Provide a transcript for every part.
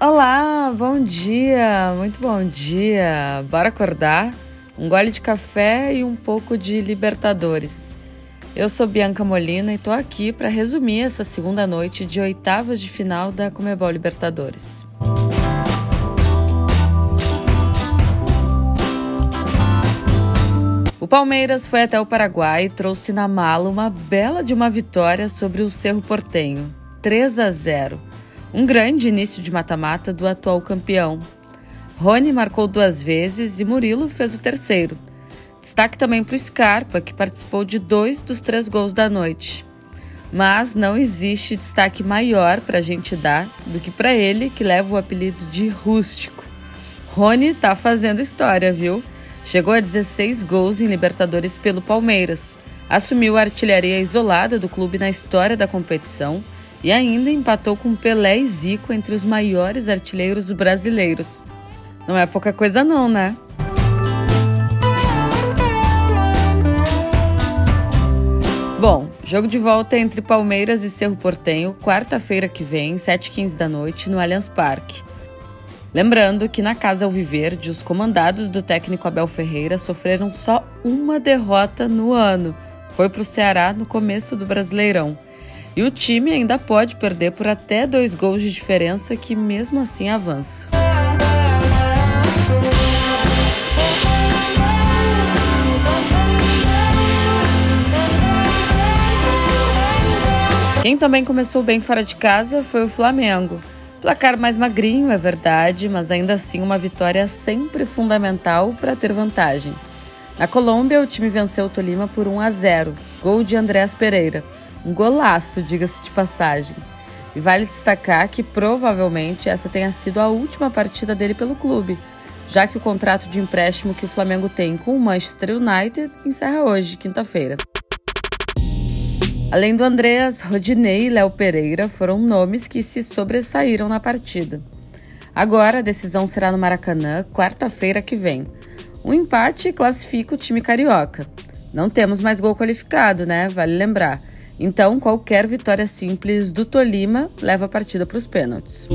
Olá, bom dia, muito bom dia. Bora acordar? Um gole de café e um pouco de Libertadores. Eu sou Bianca Molina e tô aqui para resumir essa segunda noite de oitavas de final da Comebol Libertadores. O Palmeiras foi até o Paraguai e trouxe na mala uma bela de uma vitória sobre o Cerro Portenho, 3 a 0. Um grande início de mata-mata do atual campeão. Rony marcou duas vezes e Murilo fez o terceiro. Destaque também para o Scarpa, que participou de dois dos três gols da noite. Mas não existe destaque maior para a gente dar do que para ele, que leva o apelido de rústico. Rony tá fazendo história, viu? Chegou a 16 gols em Libertadores pelo Palmeiras, assumiu a artilharia isolada do clube na história da competição e ainda empatou com Pelé e Zico entre os maiores artilheiros brasileiros. Não é pouca coisa não, né? Bom, jogo de volta entre Palmeiras e Cerro Portenho, quarta-feira que vem, 7h15 da noite, no Allianz Parque. Lembrando que na Casa Alviverde, os comandados do técnico Abel Ferreira sofreram só uma derrota no ano. Foi para o Ceará no começo do Brasileirão. E o time ainda pode perder por até dois gols de diferença, que mesmo assim avança. Quem também começou bem fora de casa foi o Flamengo. Placar mais magrinho, é verdade, mas ainda assim uma vitória sempre fundamental para ter vantagem. Na Colômbia, o time venceu o Tolima por 1 a 0, gol de Andrés Pereira. Um golaço, diga-se de passagem. E vale destacar que provavelmente essa tenha sido a última partida dele pelo clube, já que o contrato de empréstimo que o Flamengo tem com o Manchester United encerra hoje, quinta-feira. Além do Andreas, Rodinei e Léo Pereira foram nomes que se sobressaíram na partida. Agora a decisão será no Maracanã, quarta-feira que vem. Um empate classifica o time carioca. Não temos mais gol qualificado, né? Vale lembrar. Então, qualquer vitória simples do Tolima leva a partida para os pênaltis.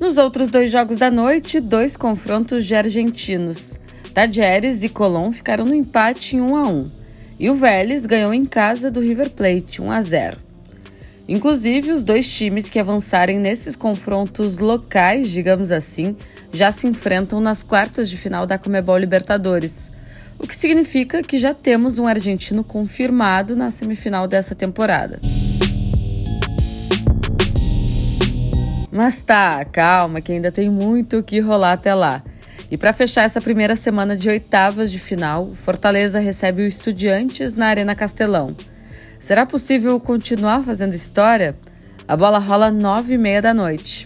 Nos outros dois jogos da noite, dois confrontos de argentinos. Tadjeres e Colón ficaram no empate em 1 a 1 e o Vélez ganhou em casa do River Plate 1 a 0. Inclusive, os dois times que avançarem nesses confrontos locais, digamos assim, já se enfrentam nas quartas de final da Comebol Libertadores o que significa que já temos um argentino confirmado na semifinal dessa temporada. Mas tá, calma, que ainda tem muito o que rolar até lá. E para fechar essa primeira semana de oitavas de final, Fortaleza recebe o Estudiantes na Arena Castelão. Será possível continuar fazendo história? A bola rola nove e meia da noite.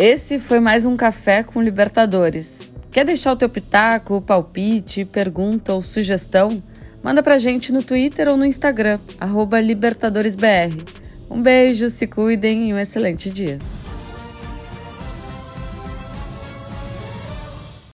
Esse foi mais um Café com Libertadores. Quer deixar o teu pitaco, palpite, pergunta ou sugestão? Manda pra gente no Twitter ou no Instagram, libertadoresbr. Um beijo, se cuidem e um excelente dia.